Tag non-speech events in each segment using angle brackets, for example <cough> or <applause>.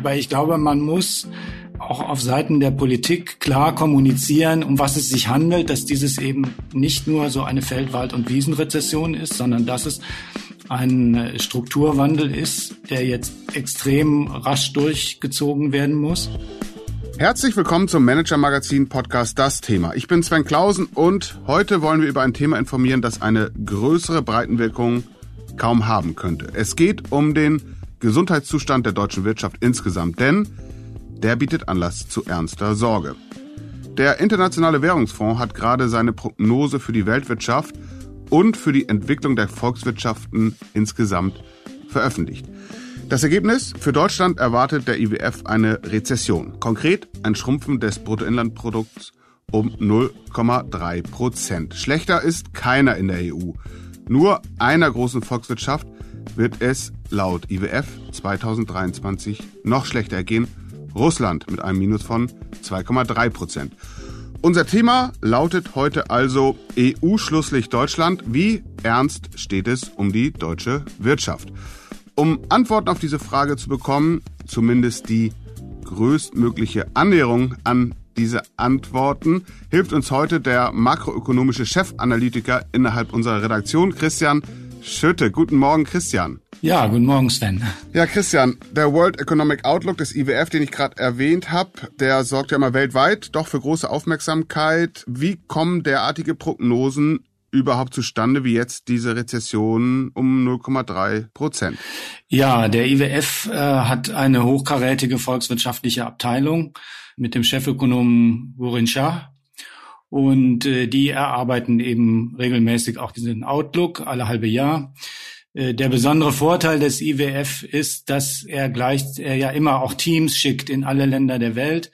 Aber ich glaube, man muss auch auf Seiten der Politik klar kommunizieren, um was es sich handelt, dass dieses eben nicht nur so eine Feldwald- und Wiesenrezession ist, sondern dass es ein Strukturwandel ist, der jetzt extrem rasch durchgezogen werden muss. Herzlich willkommen zum Manager Magazin Podcast Das Thema. Ich bin Sven Klausen und heute wollen wir über ein Thema informieren, das eine größere Breitenwirkung kaum haben könnte. Es geht um den Gesundheitszustand der deutschen Wirtschaft insgesamt, denn der bietet Anlass zu ernster Sorge. Der Internationale Währungsfonds hat gerade seine Prognose für die Weltwirtschaft und für die Entwicklung der Volkswirtschaften insgesamt veröffentlicht. Das Ergebnis? Für Deutschland erwartet der IWF eine Rezession. Konkret ein Schrumpfen des Bruttoinlandprodukts um 0,3 Prozent. Schlechter ist keiner in der EU. Nur einer großen Volkswirtschaft wird es laut IWF 2023 noch schlechter gehen. Russland mit einem Minus von 2,3 Prozent. Unser Thema lautet heute also EU-Schlusslicht Deutschland. Wie ernst steht es um die deutsche Wirtschaft? Um Antworten auf diese Frage zu bekommen, zumindest die größtmögliche Annäherung an diese Antworten, hilft uns heute der makroökonomische Chefanalytiker innerhalb unserer Redaktion, Christian Schütte. Guten Morgen, Christian. Ja, guten Morgen, Sven. Ja, Christian, der World Economic Outlook des IWF, den ich gerade erwähnt habe, der sorgt ja immer weltweit doch für große Aufmerksamkeit. Wie kommen derartige Prognosen überhaupt zustande, wie jetzt diese Rezession um 0,3 Prozent? Ja, der IWF äh, hat eine hochkarätige volkswirtschaftliche Abteilung mit dem Chefökonomen Gorin Shah. Und äh, die erarbeiten eben regelmäßig auch diesen Outlook alle halbe Jahr. Äh, der besondere Vorteil des IWF ist, dass er gleich, er ja immer auch Teams schickt in alle Länder der Welt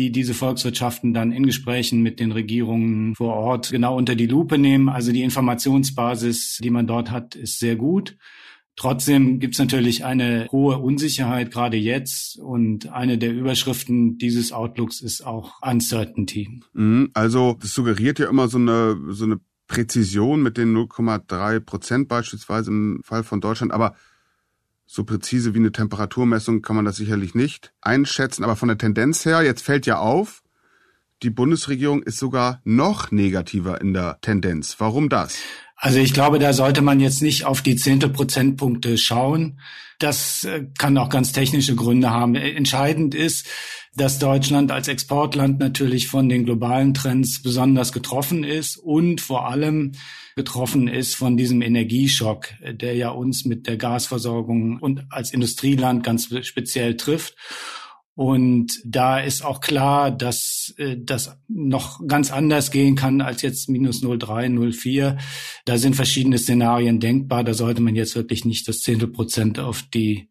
die diese Volkswirtschaften dann in Gesprächen mit den Regierungen vor Ort genau unter die Lupe nehmen. Also die Informationsbasis, die man dort hat, ist sehr gut. Trotzdem gibt es natürlich eine hohe Unsicherheit gerade jetzt und eine der Überschriften dieses Outlooks ist auch Uncertainty. Mhm, also das suggeriert ja immer so eine so eine Präzision mit den 0,3 Prozent beispielsweise im Fall von Deutschland, aber so präzise wie eine Temperaturmessung kann man das sicherlich nicht einschätzen, aber von der Tendenz her, jetzt fällt ja auf, die Bundesregierung ist sogar noch negativer in der Tendenz. Warum das? Also ich glaube, da sollte man jetzt nicht auf die zehnte Prozentpunkte schauen. Das äh, kann auch ganz technische Gründe haben. Entscheidend ist, dass Deutschland als Exportland natürlich von den globalen Trends besonders getroffen ist und vor allem getroffen ist von diesem Energieschock, der ja uns mit der Gasversorgung und als Industrieland ganz speziell trifft. Und da ist auch klar, dass äh, das noch ganz anders gehen kann als jetzt minus 0,3, 0,4. Da sind verschiedene Szenarien denkbar. Da sollte man jetzt wirklich nicht das Zehntel Prozent auf die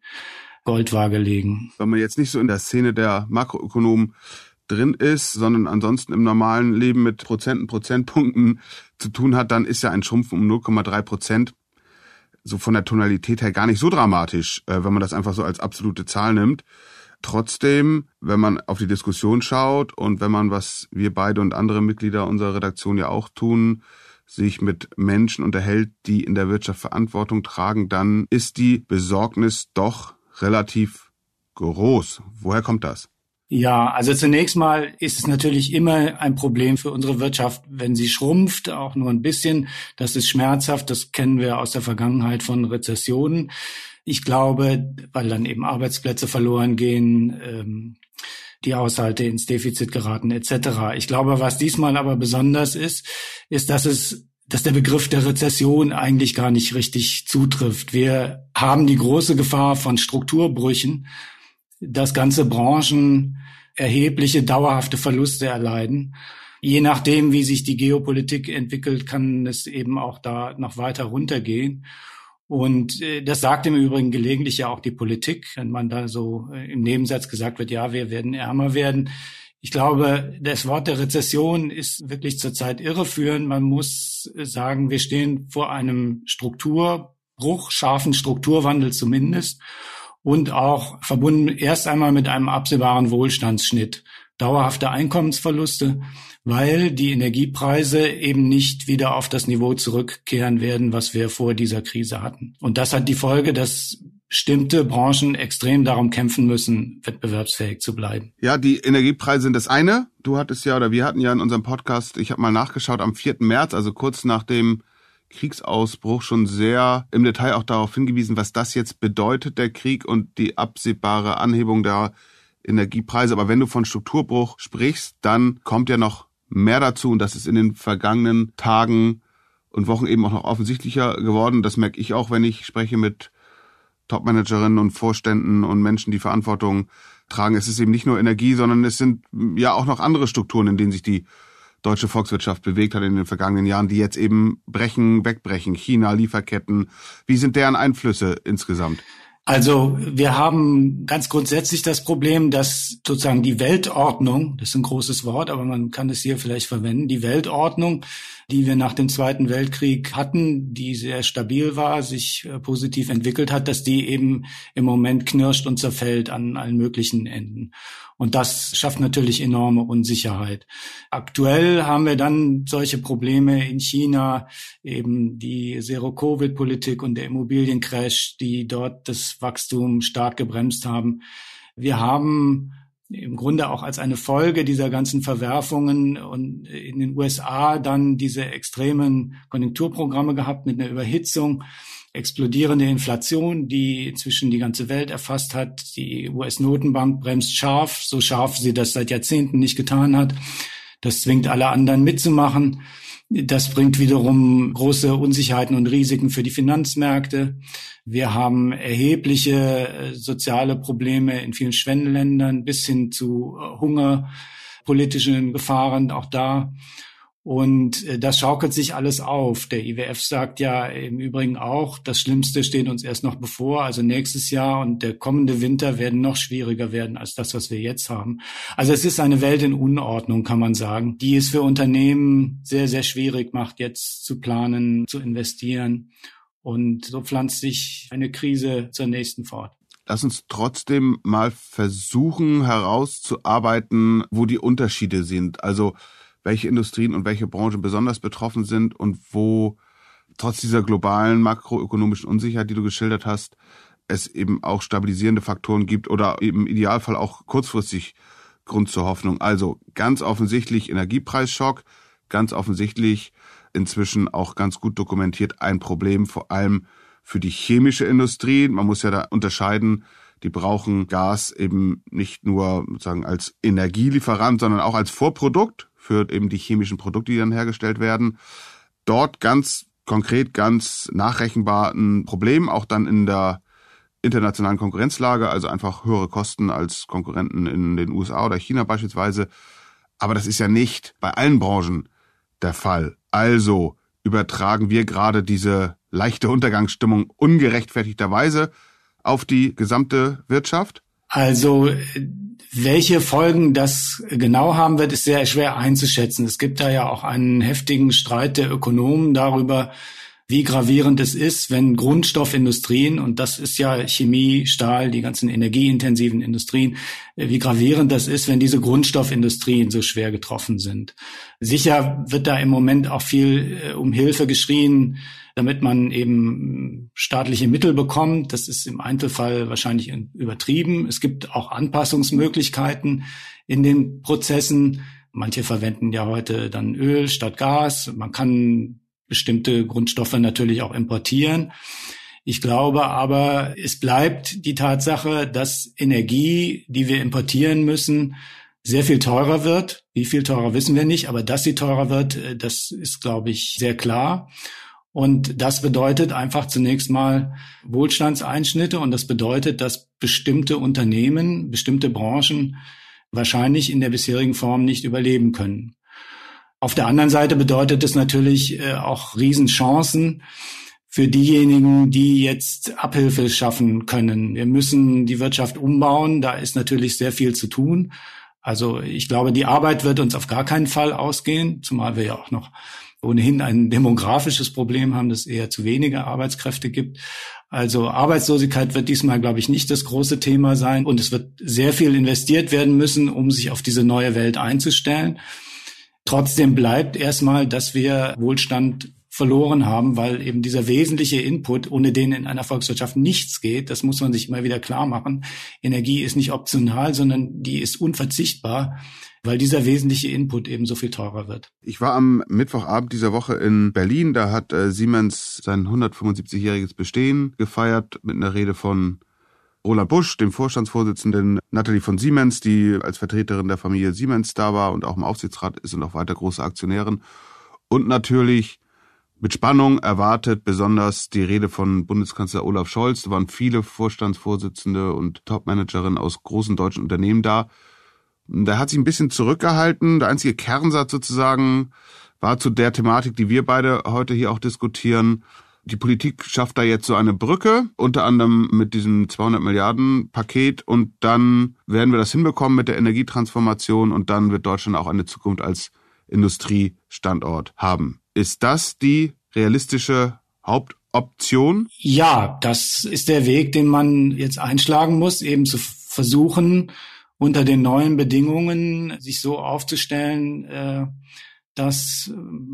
Goldwaage legen. Wenn man jetzt nicht so in der Szene der Makroökonomen drin ist, sondern ansonsten im normalen Leben mit Prozenten, Prozentpunkten zu tun hat, dann ist ja ein Schrumpfen um 0,3 Prozent so von der Tonalität her gar nicht so dramatisch, äh, wenn man das einfach so als absolute Zahl nimmt. Trotzdem, wenn man auf die Diskussion schaut und wenn man, was wir beide und andere Mitglieder unserer Redaktion ja auch tun, sich mit Menschen unterhält, die in der Wirtschaft Verantwortung tragen, dann ist die Besorgnis doch relativ groß. Woher kommt das? Ja, also zunächst mal ist es natürlich immer ein Problem für unsere Wirtschaft, wenn sie schrumpft, auch nur ein bisschen. Das ist schmerzhaft, das kennen wir aus der Vergangenheit von Rezessionen. Ich glaube, weil dann eben Arbeitsplätze verloren gehen, ähm, die Haushalte ins Defizit geraten etc. Ich glaube, was diesmal aber besonders ist, ist, dass es dass der Begriff der Rezession eigentlich gar nicht richtig zutrifft. Wir haben die große Gefahr von Strukturbrüchen, dass ganze Branchen erhebliche dauerhafte Verluste erleiden. Je nachdem, wie sich die Geopolitik entwickelt, kann es eben auch da noch weiter runtergehen. Und äh, das sagt im Übrigen gelegentlich ja auch die Politik, wenn man da so äh, im Nebensatz gesagt wird, ja, wir werden ärmer werden. Ich glaube, das Wort der Rezession ist wirklich zurzeit irreführend. Man muss sagen, wir stehen vor einem Strukturbruch, scharfen Strukturwandel zumindest und auch verbunden erst einmal mit einem absehbaren Wohlstandsschnitt. Dauerhafte Einkommensverluste, weil die Energiepreise eben nicht wieder auf das Niveau zurückkehren werden, was wir vor dieser Krise hatten. Und das hat die Folge, dass bestimmte Branchen extrem darum kämpfen müssen, wettbewerbsfähig zu bleiben. Ja, die Energiepreise sind das eine. Du hattest ja, oder wir hatten ja in unserem Podcast, ich habe mal nachgeschaut, am 4. März, also kurz nach dem Kriegsausbruch schon sehr im Detail auch darauf hingewiesen, was das jetzt bedeutet, der Krieg und die absehbare Anhebung der Energiepreise. Aber wenn du von Strukturbruch sprichst, dann kommt ja noch mehr dazu und das ist in den vergangenen Tagen und Wochen eben auch noch offensichtlicher geworden. Das merke ich auch, wenn ich spreche mit Topmanagerinnen und Vorständen und Menschen, die Verantwortung tragen. Es ist eben nicht nur Energie, sondern es sind ja auch noch andere Strukturen, in denen sich die deutsche Volkswirtschaft bewegt hat in den vergangenen Jahren, die jetzt eben brechen, wegbrechen. China, Lieferketten. Wie sind deren Einflüsse insgesamt? Also wir haben ganz grundsätzlich das Problem, dass sozusagen die Weltordnung, das ist ein großes Wort, aber man kann es hier vielleicht verwenden, die Weltordnung die wir nach dem Zweiten Weltkrieg hatten, die sehr stabil war, sich äh, positiv entwickelt hat, dass die eben im Moment knirscht und zerfällt an allen möglichen Enden. Und das schafft natürlich enorme Unsicherheit. Aktuell haben wir dann solche Probleme in China, eben die Zero-Covid-Politik und der Immobiliencrash, die dort das Wachstum stark gebremst haben. Wir haben im Grunde auch als eine Folge dieser ganzen Verwerfungen und in den USA dann diese extremen Konjunkturprogramme gehabt mit einer Überhitzung, explodierende Inflation, die inzwischen die ganze Welt erfasst hat. Die US-Notenbank bremst scharf, so scharf sie das seit Jahrzehnten nicht getan hat. Das zwingt alle anderen mitzumachen. Das bringt wiederum große Unsicherheiten und Risiken für die Finanzmärkte. Wir haben erhebliche äh, soziale Probleme in vielen Schwellenländern bis hin zu äh, Hunger, politischen Gefahren auch da. Und äh, das schaukelt sich alles auf. Der IWF sagt ja im Übrigen auch, das Schlimmste steht uns erst noch bevor. Also nächstes Jahr und der kommende Winter werden noch schwieriger werden als das, was wir jetzt haben. Also es ist eine Welt in Unordnung, kann man sagen, die es für Unternehmen sehr, sehr schwierig macht, jetzt zu planen, zu investieren. Und so pflanzt sich eine Krise zur nächsten fort. Lass uns trotzdem mal versuchen herauszuarbeiten, wo die Unterschiede sind. Also welche Industrien und welche Branchen besonders betroffen sind und wo trotz dieser globalen makroökonomischen Unsicherheit, die du geschildert hast, es eben auch stabilisierende Faktoren gibt oder im Idealfall auch kurzfristig Grund zur Hoffnung. Also ganz offensichtlich Energiepreisschock, ganz offensichtlich inzwischen auch ganz gut dokumentiert ein Problem, vor allem für die chemische Industrie. Man muss ja da unterscheiden, die brauchen Gas eben nicht nur sozusagen als Energielieferant, sondern auch als Vorprodukt für eben die chemischen Produkte, die dann hergestellt werden. Dort ganz konkret, ganz nachrechenbar ein Problem, auch dann in der internationalen Konkurrenzlage, also einfach höhere Kosten als Konkurrenten in den USA oder China beispielsweise. Aber das ist ja nicht bei allen Branchen der Fall. Also übertragen wir gerade diese leichte Untergangsstimmung ungerechtfertigterweise auf die gesamte Wirtschaft? Also welche Folgen das genau haben wird, ist sehr schwer einzuschätzen. Es gibt da ja auch einen heftigen Streit der Ökonomen darüber, wie gravierend es ist, wenn Grundstoffindustrien, und das ist ja Chemie, Stahl, die ganzen energieintensiven Industrien, wie gravierend das ist, wenn diese Grundstoffindustrien so schwer getroffen sind. Sicher wird da im Moment auch viel äh, um Hilfe geschrien, damit man eben staatliche Mittel bekommt. Das ist im Einzelfall wahrscheinlich übertrieben. Es gibt auch Anpassungsmöglichkeiten in den Prozessen. Manche verwenden ja heute dann Öl statt Gas. Man kann bestimmte Grundstoffe natürlich auch importieren. Ich glaube aber, es bleibt die Tatsache, dass Energie, die wir importieren müssen, sehr viel teurer wird. Wie viel teurer wissen wir nicht, aber dass sie teurer wird, das ist, glaube ich, sehr klar. Und das bedeutet einfach zunächst mal Wohlstandseinschnitte und das bedeutet, dass bestimmte Unternehmen, bestimmte Branchen wahrscheinlich in der bisherigen Form nicht überleben können. Auf der anderen Seite bedeutet es natürlich äh, auch Riesenchancen für diejenigen, die jetzt Abhilfe schaffen können. Wir müssen die Wirtschaft umbauen, da ist natürlich sehr viel zu tun. Also ich glaube, die Arbeit wird uns auf gar keinen Fall ausgehen, zumal wir ja auch noch ohnehin ein demografisches Problem haben, dass es eher zu wenige Arbeitskräfte gibt. Also Arbeitslosigkeit wird diesmal, glaube ich, nicht das große Thema sein. Und es wird sehr viel investiert werden müssen, um sich auf diese neue Welt einzustellen. Trotzdem bleibt erstmal, dass wir Wohlstand verloren haben, weil eben dieser wesentliche Input, ohne den in einer Volkswirtschaft nichts geht, das muss man sich immer wieder klar machen. Energie ist nicht optional, sondern die ist unverzichtbar weil dieser wesentliche Input eben so viel teurer wird. Ich war am Mittwochabend dieser Woche in Berlin. Da hat äh, Siemens sein 175-jähriges Bestehen gefeiert mit einer Rede von Roland Busch, dem Vorstandsvorsitzenden, Nathalie von Siemens, die als Vertreterin der Familie Siemens da war und auch im Aufsichtsrat ist und auch weiter große Aktionärin. Und natürlich mit Spannung erwartet besonders die Rede von Bundeskanzler Olaf Scholz. Da waren viele Vorstandsvorsitzende und Topmanagerinnen aus großen deutschen Unternehmen da. Da hat sich ein bisschen zurückgehalten. Der einzige Kernsatz sozusagen war zu der Thematik, die wir beide heute hier auch diskutieren. Die Politik schafft da jetzt so eine Brücke, unter anderem mit diesem 200 Milliarden Paket und dann werden wir das hinbekommen mit der Energietransformation und dann wird Deutschland auch eine Zukunft als Industriestandort haben. Ist das die realistische Hauptoption? Ja, das ist der Weg, den man jetzt einschlagen muss, eben zu versuchen, unter den neuen Bedingungen sich so aufzustellen, äh, dass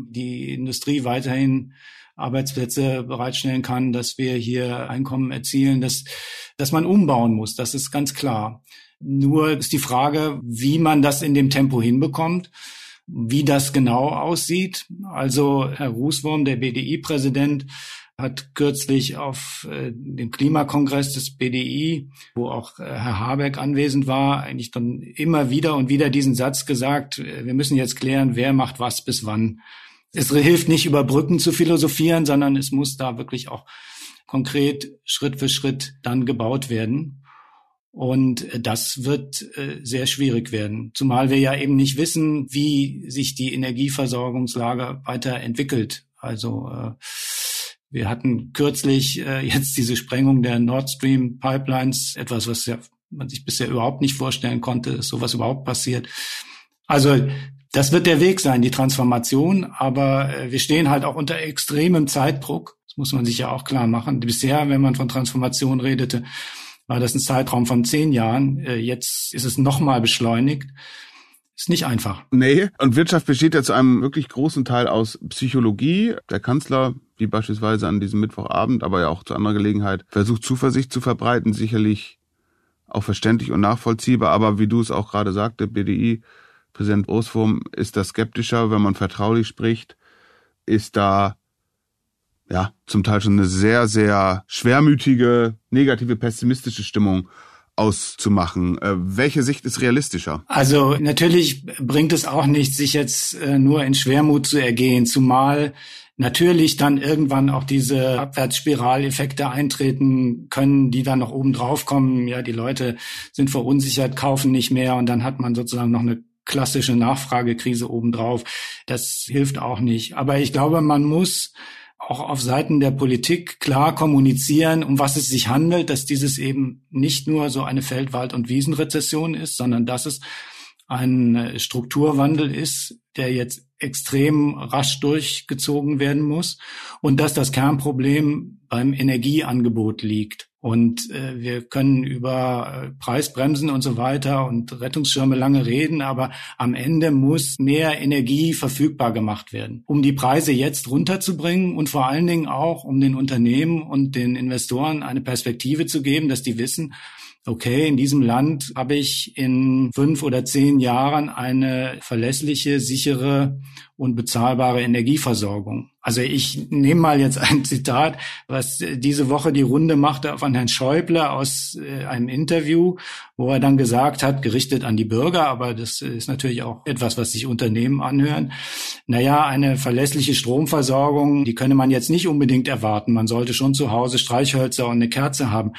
die Industrie weiterhin Arbeitsplätze bereitstellen kann, dass wir hier Einkommen erzielen, dass, dass man umbauen muss. Das ist ganz klar. Nur ist die Frage, wie man das in dem Tempo hinbekommt, wie das genau aussieht. Also Herr Rußwurm, der BDI-Präsident, hat kürzlich auf äh, dem Klimakongress des BDI, wo auch äh, Herr Habeck anwesend war, eigentlich dann immer wieder und wieder diesen Satz gesagt, äh, wir müssen jetzt klären, wer macht was bis wann es hilft nicht über Brücken zu philosophieren, sondern es muss da wirklich auch konkret Schritt für Schritt dann gebaut werden. Und das wird äh, sehr schwierig werden, zumal wir ja eben nicht wissen, wie sich die Energieversorgungslage weiterentwickelt. Also äh, wir hatten kürzlich äh, <laughs> jetzt diese Sprengung der Nord Stream Pipelines, etwas, was ja man sich bisher überhaupt nicht vorstellen konnte, dass sowas überhaupt passiert. Also das wird der Weg sein, die Transformation. Aber äh, wir stehen halt auch unter extremem Zeitdruck. Das muss man sich ja auch klar machen. Bisher, wenn man von Transformation redete, war das ein Zeitraum von zehn Jahren. Äh, jetzt ist es nochmal beschleunigt. Ist nicht einfach. Nee, und Wirtschaft besteht ja zu einem wirklich großen Teil aus Psychologie. Der Kanzler, wie beispielsweise an diesem Mittwochabend, aber ja auch zu anderer Gelegenheit, versucht Zuversicht zu verbreiten, sicherlich auch verständlich und nachvollziehbar, aber wie du es auch gerade sagte, BDI Präsident Oswurm ist da skeptischer, wenn man vertraulich spricht, ist da ja zum Teil schon eine sehr, sehr schwermütige, negative, pessimistische Stimmung auszumachen. Äh, welche Sicht ist realistischer? Also natürlich bringt es auch nichts, sich jetzt äh, nur in Schwermut zu ergehen, zumal natürlich dann irgendwann auch diese Abwärtsspiraleffekte eintreten können, die dann noch oben drauf kommen. Ja, die Leute sind verunsichert, kaufen nicht mehr und dann hat man sozusagen noch eine klassische Nachfragekrise obendrauf. Das hilft auch nicht. Aber ich glaube, man muss auch auf Seiten der Politik klar kommunizieren, um was es sich handelt, dass dieses eben nicht nur so eine Feldwald- und Wiesenrezession ist, sondern dass es ein Strukturwandel ist, der jetzt extrem rasch durchgezogen werden muss und dass das Kernproblem beim Energieangebot liegt. Und äh, wir können über äh, Preisbremsen und so weiter und Rettungsschirme lange reden, aber am Ende muss mehr Energie verfügbar gemacht werden, um die Preise jetzt runterzubringen und vor allen Dingen auch, um den Unternehmen und den Investoren eine Perspektive zu geben, dass die wissen, okay, in diesem Land habe ich in fünf oder zehn Jahren eine verlässliche, sichere und bezahlbare Energieversorgung. Also ich nehme mal jetzt ein Zitat, was diese Woche die Runde machte von Herrn Schäuble aus äh, einem Interview, wo er dann gesagt hat, gerichtet an die Bürger, aber das ist natürlich auch etwas, was sich Unternehmen anhören. Naja, eine verlässliche Stromversorgung, die könne man jetzt nicht unbedingt erwarten. Man sollte schon zu Hause Streichhölzer und eine Kerze haben.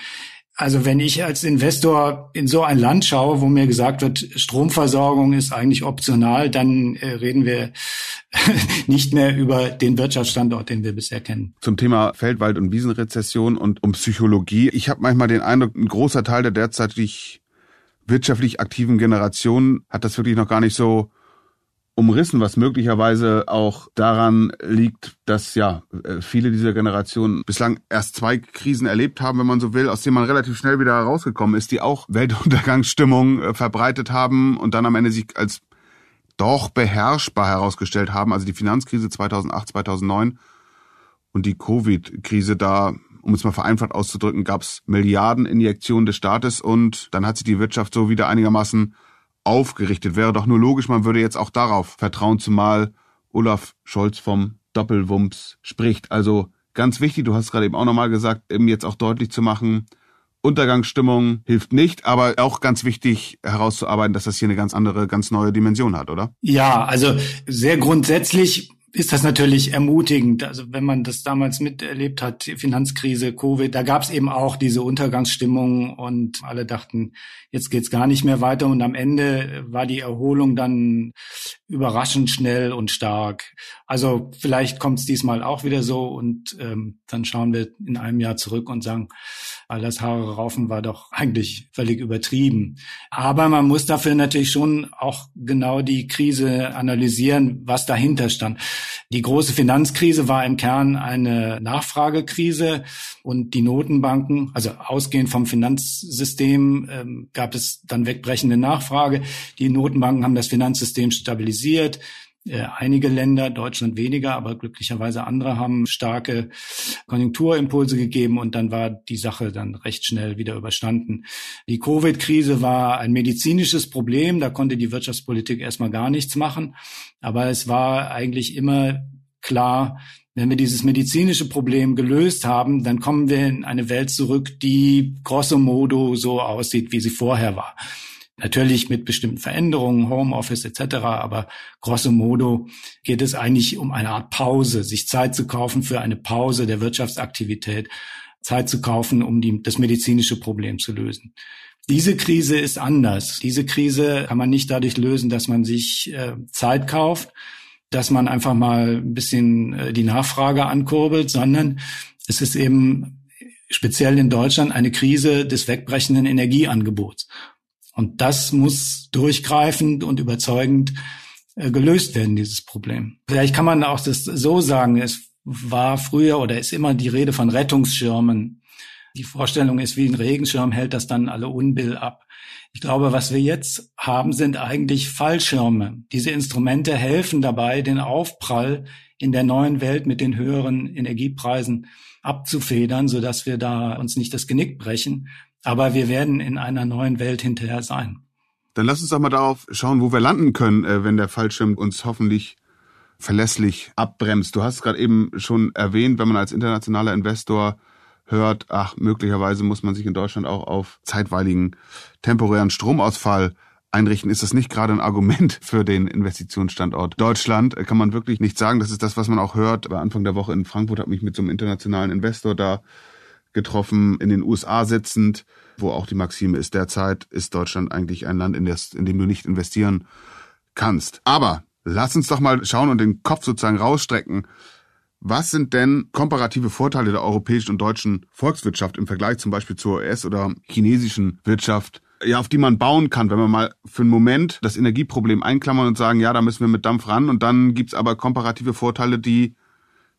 Also wenn ich als Investor in so ein Land schaue, wo mir gesagt wird, Stromversorgung ist eigentlich optional, dann äh, reden wir <laughs> nicht mehr über den Wirtschaftsstandort, den wir bisher kennen. Zum Thema Feldwald- und Wiesenrezession und um Psychologie. Ich habe manchmal den Eindruck, ein großer Teil der derzeitig wirtschaftlich aktiven Generation hat das wirklich noch gar nicht so umrissen, was möglicherweise auch daran liegt, dass ja äh, viele dieser Generationen bislang erst zwei Krisen erlebt haben, wenn man so will, aus denen man relativ schnell wieder herausgekommen ist, die auch Weltuntergangsstimmung äh, verbreitet haben und dann am Ende sich als doch beherrschbar herausgestellt haben. Also die Finanzkrise 2008, 2009 und die Covid-Krise da um es mal vereinfacht auszudrücken, gab es Milliardeninjektionen des Staates und dann hat sich die Wirtschaft so wieder einigermaßen aufgerichtet. Wäre doch nur logisch, man würde jetzt auch darauf vertrauen, zumal Olaf Scholz vom Doppelwumms spricht. Also ganz wichtig, du hast gerade eben auch nochmal gesagt, eben jetzt auch deutlich zu machen, Untergangsstimmung hilft nicht, aber auch ganz wichtig herauszuarbeiten, dass das hier eine ganz andere, ganz neue Dimension hat, oder? Ja, also sehr grundsätzlich ist das natürlich ermutigend. Also wenn man das damals miterlebt hat, Finanzkrise, Covid, da gab es eben auch diese Untergangsstimmung und alle dachten, jetzt geht's gar nicht mehr weiter. Und am Ende war die Erholung dann überraschend schnell und stark. Also vielleicht kommt es diesmal auch wieder so und ähm, dann schauen wir in einem Jahr zurück und sagen, all das Haare raufen war doch eigentlich völlig übertrieben. Aber man muss dafür natürlich schon auch genau die Krise analysieren, was dahinter stand. Die große Finanzkrise war im Kern eine Nachfragekrise und die Notenbanken, also ausgehend vom Finanzsystem, ähm, gab es dann wegbrechende Nachfrage. Die Notenbanken haben das Finanzsystem stabilisiert. Äh, einige Länder, Deutschland weniger, aber glücklicherweise andere haben starke Konjunkturimpulse gegeben und dann war die Sache dann recht schnell wieder überstanden. Die Covid-Krise war ein medizinisches Problem, da konnte die Wirtschaftspolitik erstmal gar nichts machen, aber es war eigentlich immer klar, wenn wir dieses medizinische Problem gelöst haben, dann kommen wir in eine Welt zurück, die grosso modo so aussieht, wie sie vorher war. Natürlich mit bestimmten Veränderungen, Homeoffice etc., aber grosso modo geht es eigentlich um eine Art Pause, sich Zeit zu kaufen für eine Pause der Wirtschaftsaktivität, Zeit zu kaufen, um die, das medizinische Problem zu lösen. Diese Krise ist anders. Diese Krise kann man nicht dadurch lösen, dass man sich äh, Zeit kauft, dass man einfach mal ein bisschen äh, die Nachfrage ankurbelt, sondern es ist eben speziell in Deutschland eine Krise des wegbrechenden Energieangebots. Und das muss durchgreifend und überzeugend äh, gelöst werden, dieses Problem. Vielleicht kann man auch das so sagen, es war früher oder ist immer die Rede von Rettungsschirmen. Die Vorstellung ist, wie ein Regenschirm hält das dann alle Unbill ab. Ich glaube, was wir jetzt haben, sind eigentlich Fallschirme. Diese Instrumente helfen dabei, den Aufprall in der neuen Welt mit den höheren Energiepreisen abzufedern, sodass wir da uns nicht das Genick brechen. Aber wir werden in einer neuen Welt hinterher sein. Dann lass uns doch mal darauf schauen, wo wir landen können, äh, wenn der Fallschirm uns hoffentlich verlässlich abbremst. Du hast gerade eben schon erwähnt, wenn man als internationaler Investor hört, ach, möglicherweise muss man sich in Deutschland auch auf zeitweiligen temporären Stromausfall einrichten, ist das nicht gerade ein Argument <laughs> für den Investitionsstandort Deutschland. Kann man wirklich nicht sagen. Das ist das, was man auch hört. Bei Anfang der Woche in Frankfurt habe mich mit so einem internationalen Investor da getroffen, in den USA sitzend, wo auch die Maxime ist, derzeit ist Deutschland eigentlich ein Land, in, das, in dem du nicht investieren kannst. Aber lass uns doch mal schauen und den Kopf sozusagen rausstrecken. Was sind denn komparative Vorteile der europäischen und deutschen Volkswirtschaft im Vergleich zum Beispiel zur US- oder chinesischen Wirtschaft, ja, auf die man bauen kann, wenn man mal für einen Moment das Energieproblem einklammern und sagen, ja, da müssen wir mit Dampf ran und dann gibt's aber komparative Vorteile, die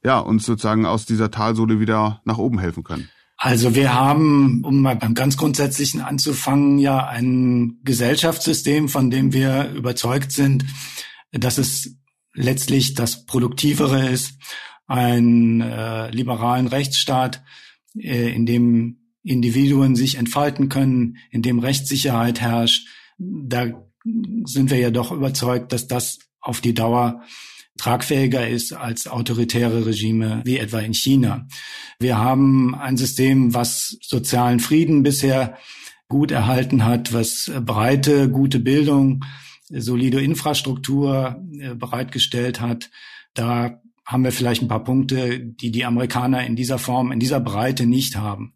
ja uns sozusagen aus dieser Talsohle wieder nach oben helfen können. Also wir haben, um mal beim ganz Grundsätzlichen anzufangen, ja ein Gesellschaftssystem, von dem wir überzeugt sind, dass es letztlich das Produktivere ist, einen äh, liberalen Rechtsstaat, äh, in dem Individuen sich entfalten können, in dem Rechtssicherheit herrscht. Da sind wir ja doch überzeugt, dass das auf die Dauer tragfähiger ist als autoritäre Regime wie etwa in China. Wir haben ein System, was sozialen Frieden bisher gut erhalten hat, was breite, gute Bildung, solide Infrastruktur äh, bereitgestellt hat. Da haben wir vielleicht ein paar Punkte, die die Amerikaner in dieser Form, in dieser Breite nicht haben.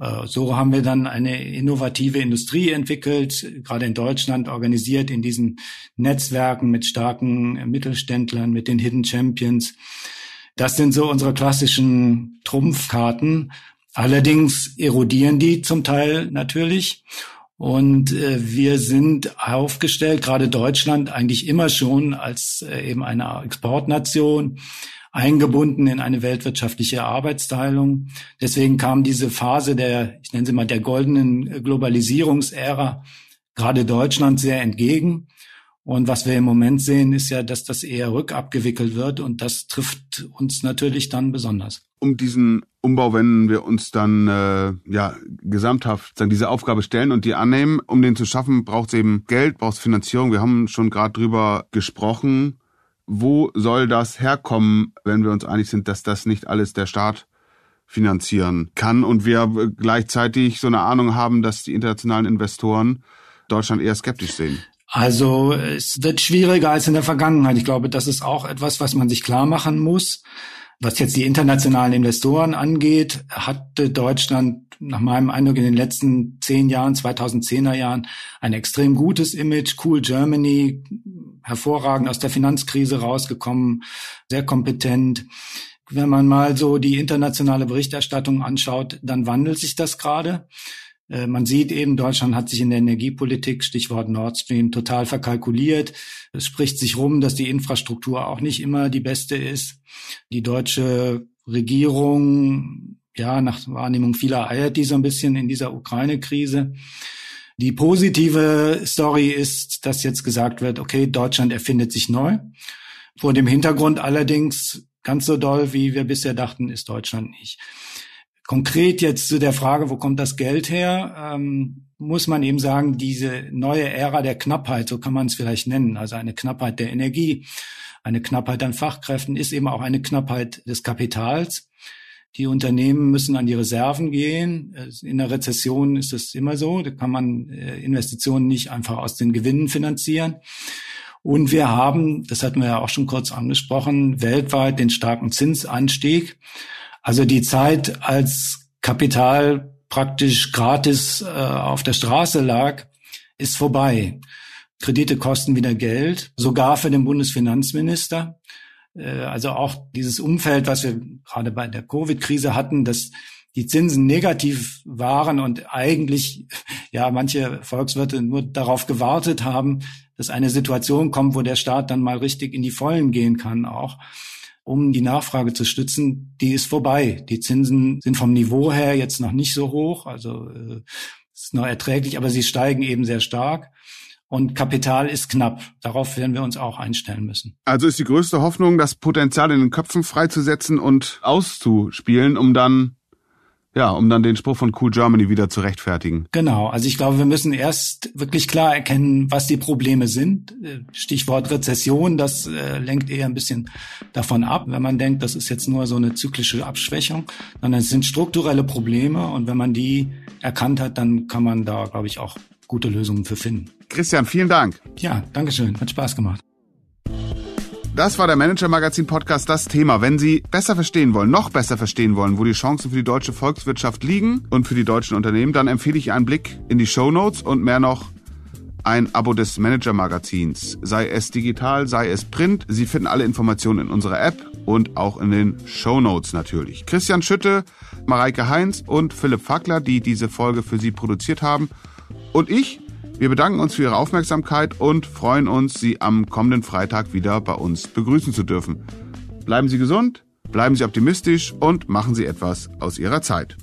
Äh, so haben wir dann eine innovative Industrie entwickelt, gerade in Deutschland organisiert in diesen Netzwerken mit starken Mittelständlern, mit den Hidden Champions. Das sind so unsere klassischen Trumpfkarten. Allerdings erodieren die zum Teil natürlich. Und äh, wir sind aufgestellt, gerade Deutschland eigentlich immer schon als äh, eben eine Exportnation eingebunden in eine weltwirtschaftliche Arbeitsteilung. Deswegen kam diese Phase der, ich nenne sie mal der goldenen Globalisierungsära gerade Deutschland sehr entgegen. Und was wir im Moment sehen, ist ja, dass das eher rückabgewickelt wird und das trifft uns natürlich dann besonders. Um diesen Umbau, wenn wir uns dann äh, ja gesamthaft sagen, diese Aufgabe stellen und die annehmen, um den zu schaffen, braucht es eben Geld, braucht es Finanzierung. Wir haben schon gerade drüber gesprochen. Wo soll das herkommen, wenn wir uns einig sind, dass das nicht alles der Staat finanzieren kann und wir gleichzeitig so eine Ahnung haben, dass die internationalen Investoren Deutschland eher skeptisch sehen? Also es wird schwieriger als in der Vergangenheit. Ich glaube, das ist auch etwas, was man sich klar machen muss. Was jetzt die internationalen Investoren angeht, hatte Deutschland nach meinem Eindruck in den letzten zehn Jahren, 2010er Jahren, ein extrem gutes Image. Cool Germany, hervorragend aus der Finanzkrise rausgekommen, sehr kompetent. Wenn man mal so die internationale Berichterstattung anschaut, dann wandelt sich das gerade. Äh, man sieht eben, Deutschland hat sich in der Energiepolitik, Stichwort Nord Stream, total verkalkuliert. Es spricht sich rum, dass die Infrastruktur auch nicht immer die beste ist. Die deutsche Regierung, ja, nach Wahrnehmung vieler eiert die so ein bisschen in dieser Ukraine-Krise. Die positive Story ist, dass jetzt gesagt wird, okay, Deutschland erfindet sich neu. Vor dem Hintergrund allerdings, ganz so doll, wie wir bisher dachten, ist Deutschland nicht. Konkret jetzt zu der Frage, wo kommt das Geld her, ähm, muss man eben sagen, diese neue Ära der Knappheit, so kann man es vielleicht nennen, also eine Knappheit der Energie, eine Knappheit an Fachkräften, ist eben auch eine Knappheit des Kapitals. Die Unternehmen müssen an die Reserven gehen. In der Rezession ist es immer so. Da kann man äh, Investitionen nicht einfach aus den Gewinnen finanzieren. Und wir haben, das hatten wir ja auch schon kurz angesprochen, weltweit den starken Zinsanstieg. Also die Zeit, als Kapital praktisch gratis äh, auf der Straße lag, ist vorbei. Kredite kosten wieder Geld, sogar für den Bundesfinanzminister. Äh, also auch dieses Umfeld, was wir gerade bei der Covid-Krise hatten, dass die Zinsen negativ waren und eigentlich <laughs> ja manche Volkswirte nur darauf gewartet haben, dass eine Situation kommt, wo der Staat dann mal richtig in die Vollen gehen kann auch um die Nachfrage zu stützen, die ist vorbei. Die Zinsen sind vom Niveau her jetzt noch nicht so hoch, also äh, ist noch erträglich, aber sie steigen eben sehr stark. Und Kapital ist knapp. Darauf werden wir uns auch einstellen müssen. Also ist die größte Hoffnung, das Potenzial in den Köpfen freizusetzen und auszuspielen, um dann ja, um dann den Spruch von Cool Germany wieder zu rechtfertigen. Genau. Also ich glaube, wir müssen erst wirklich klar erkennen, was die Probleme sind. Stichwort Rezession, das äh, lenkt eher ein bisschen davon ab, wenn man denkt, das ist jetzt nur so eine zyklische Abschwächung, sondern es sind strukturelle Probleme und wenn man die erkannt hat, dann kann man da, glaube ich, auch gute Lösungen für finden. Christian, vielen Dank. Ja, Dankeschön. Hat Spaß gemacht. Das war der Manager Magazin Podcast Das Thema. Wenn Sie besser verstehen wollen, noch besser verstehen wollen, wo die Chancen für die deutsche Volkswirtschaft liegen und für die deutschen Unternehmen, dann empfehle ich einen Blick in die Show Notes und mehr noch ein Abo des Manager Magazins. Sei es digital, sei es print. Sie finden alle Informationen in unserer App und auch in den Show Notes natürlich. Christian Schütte, Mareike Heinz und Philipp Fackler, die diese Folge für Sie produziert haben. Und ich, wir bedanken uns für Ihre Aufmerksamkeit und freuen uns, Sie am kommenden Freitag wieder bei uns begrüßen zu dürfen. Bleiben Sie gesund, bleiben Sie optimistisch und machen Sie etwas aus Ihrer Zeit.